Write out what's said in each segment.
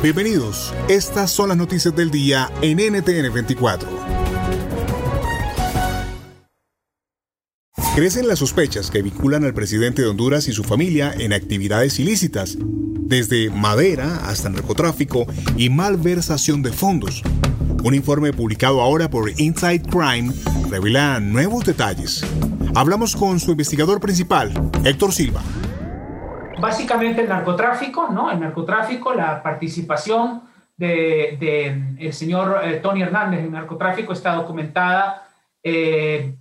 Bienvenidos. Estas son las noticias del día en NTN 24. Crecen las sospechas que vinculan al presidente de Honduras y su familia en actividades ilícitas, desde madera hasta narcotráfico y malversación de fondos. Un informe publicado ahora por Inside Crime revela nuevos detalles. Hablamos con su investigador principal, Héctor Silva básicamente el narcotráfico, ¿no? El narcotráfico, la participación del de, señor eh, Tony Hernández en el narcotráfico está documentada eh,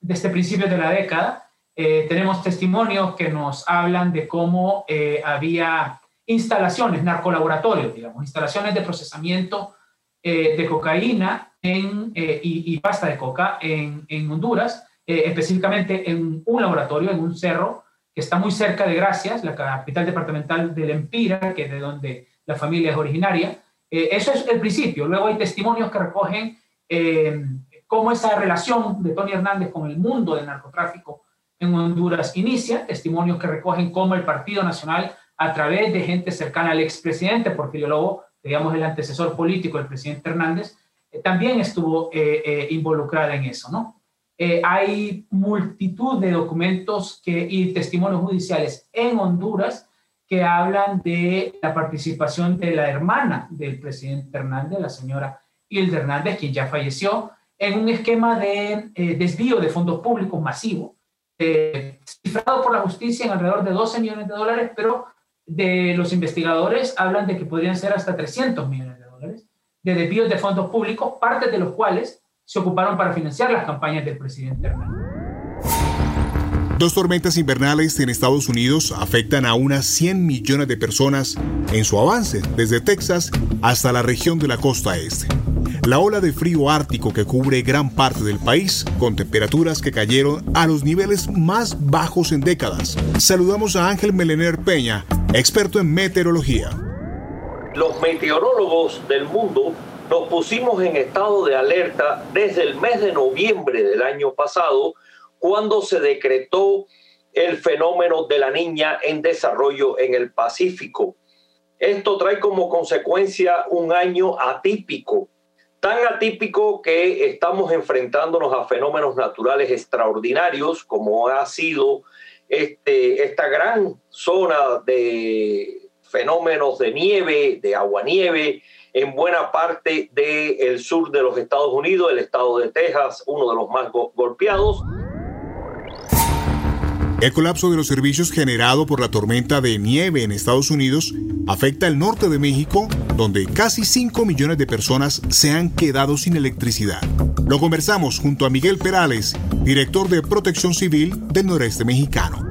desde principios de la década. Eh, tenemos testimonios que nos hablan de cómo había instalaciones, narcolaboratorios, digamos, instalaciones de procesamiento de cocaína en, y, y, pasta de coca en, en Honduras, específicamente en un laboratorio, en un cerro, que está muy cerca de Gracias, la capital departamental del Empira, que es de donde la familia es originaria. Eh, eso es el principio. Luego hay testimonios que recogen eh, cómo esa relación de Tony Hernández con el mundo del narcotráfico en Honduras inicia, testimonios que recogen cómo el Partido Nacional, a través de gente cercana al expresidente Porfirio Lobo, digamos el antecesor político del presidente Hernández, eh, también estuvo involucrada en eso, ¿no? Eh, hay multitud de documentos que, y testimonios judiciales en Honduras que hablan de la participación de la hermana del presidente Hernández, la señora Hilda Hernández, quien ya falleció, en un esquema de eh, desvío de fondos públicos masivo, eh, cifrado por la justicia en alrededor de 12 millones de dólares, pero de los investigadores hablan de que podrían ser hasta 300 millones de dólares de desvíos de fondos públicos, parte de los cuales se ocuparon para financiar las campañas del presidente Hernández. Dos tormentas invernales en Estados Unidos afectan a unas 100 millones de personas en su avance desde Texas hasta la región de la costa este. La ola de frío ártico que cubre gran parte del país, con temperaturas que cayeron a los niveles más bajos en décadas. Saludamos a Ángel Melener Peña, experto en meteorología. Los meteorólogos del mundo nos pusimos en estado de alerta desde el mes de noviembre del año pasado, cuando se decretó el fenómeno de la niña en desarrollo en el Pacífico. Esto trae como consecuencia un año atípico, tan atípico que estamos enfrentándonos a fenómenos naturales extraordinarios, como ha sido este, esta gran zona de fenómenos de nieve, de aguanieve, en buena parte del sur de los Estados Unidos, el estado de Texas, uno de los más golpeados. El colapso de los servicios generado por la tormenta de nieve en Estados Unidos afecta el norte de México, donde casi 5 millones de personas se han quedado sin electricidad. Lo conversamos junto a Miguel Perales, director de Protección Civil del noreste mexicano.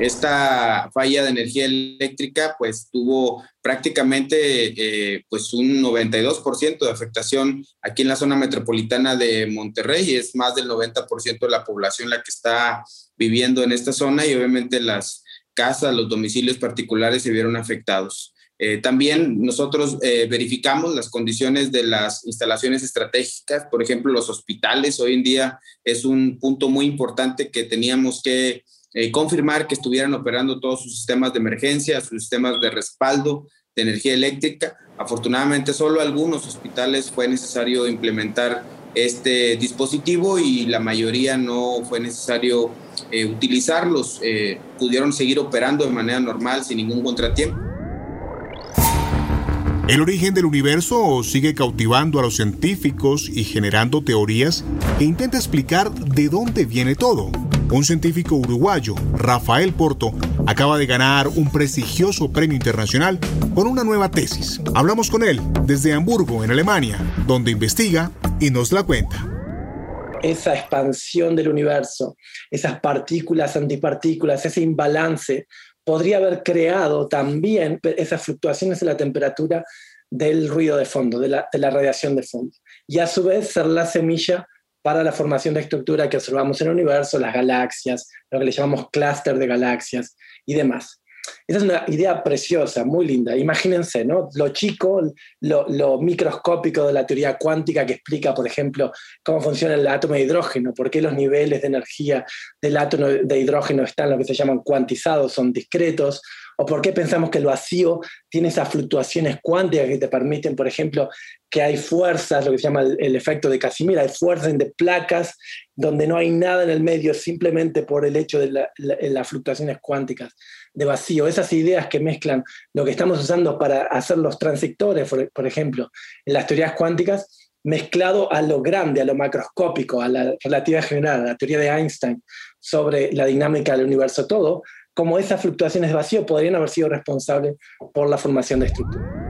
Esta falla de energía eléctrica pues tuvo prácticamente eh, pues un 92% de afectación aquí en la zona metropolitana de Monterrey, es más del 90% de la población la que está viviendo en esta zona y obviamente las casas, los domicilios particulares se vieron afectados. Eh, también nosotros eh, verificamos las condiciones de las instalaciones estratégicas, por ejemplo, los hospitales. Hoy en día es un punto muy importante que teníamos que eh, confirmar que estuvieran operando todos sus sistemas de emergencia, sus sistemas de respaldo de energía eléctrica. Afortunadamente, solo algunos hospitales fue necesario implementar este dispositivo y la mayoría no fue necesario eh, utilizarlos, eh, pudieron seguir operando de manera normal sin ningún contratiempo. El origen del universo sigue cautivando a los científicos y generando teorías que intenta explicar de dónde viene todo. Un científico uruguayo, Rafael Porto, acaba de ganar un prestigioso premio internacional con una nueva tesis. Hablamos con él desde Hamburgo, en Alemania, donde investiga y nos la cuenta esa expansión del universo, esas partículas, antipartículas, ese imbalance, podría haber creado también esas fluctuaciones en la temperatura del ruido de fondo, de la, de la radiación de fondo. Y a su vez ser la semilla para la formación de estructura que observamos en el universo, las galaxias, lo que le llamamos clúster de galaxias y demás. Esa es una idea preciosa, muy linda. Imagínense, ¿no? Lo chico, lo, microscópico de la teoría cuántica que explica, por ejemplo, cómo funciona el átomo de hidrógeno, por qué los niveles de energía del átomo de hidrógeno están lo que se llaman cuantizados, son discretos, o por qué pensamos que el vacío tiene esas fluctuaciones cuánticas que te permiten, por ejemplo, que hay fuerzas, lo que se llama el, efecto de Casimir, hay fuerzas de placas donde no hay nada en el medio simplemente por el hecho de las fluctuaciones cuánticas de vacío. Esas ideas que mezclan lo que estamos usando para hacer los transectores, por, ejemplo, en las teorías cuánticas, mezclado a lo grande, a lo macroscópico, a la relatividad general, a la teoría de Einstein sobre la dinámica del universo todo, como esas fluctuaciones de vacío podrían haber sido responsables por la formación de estructuras.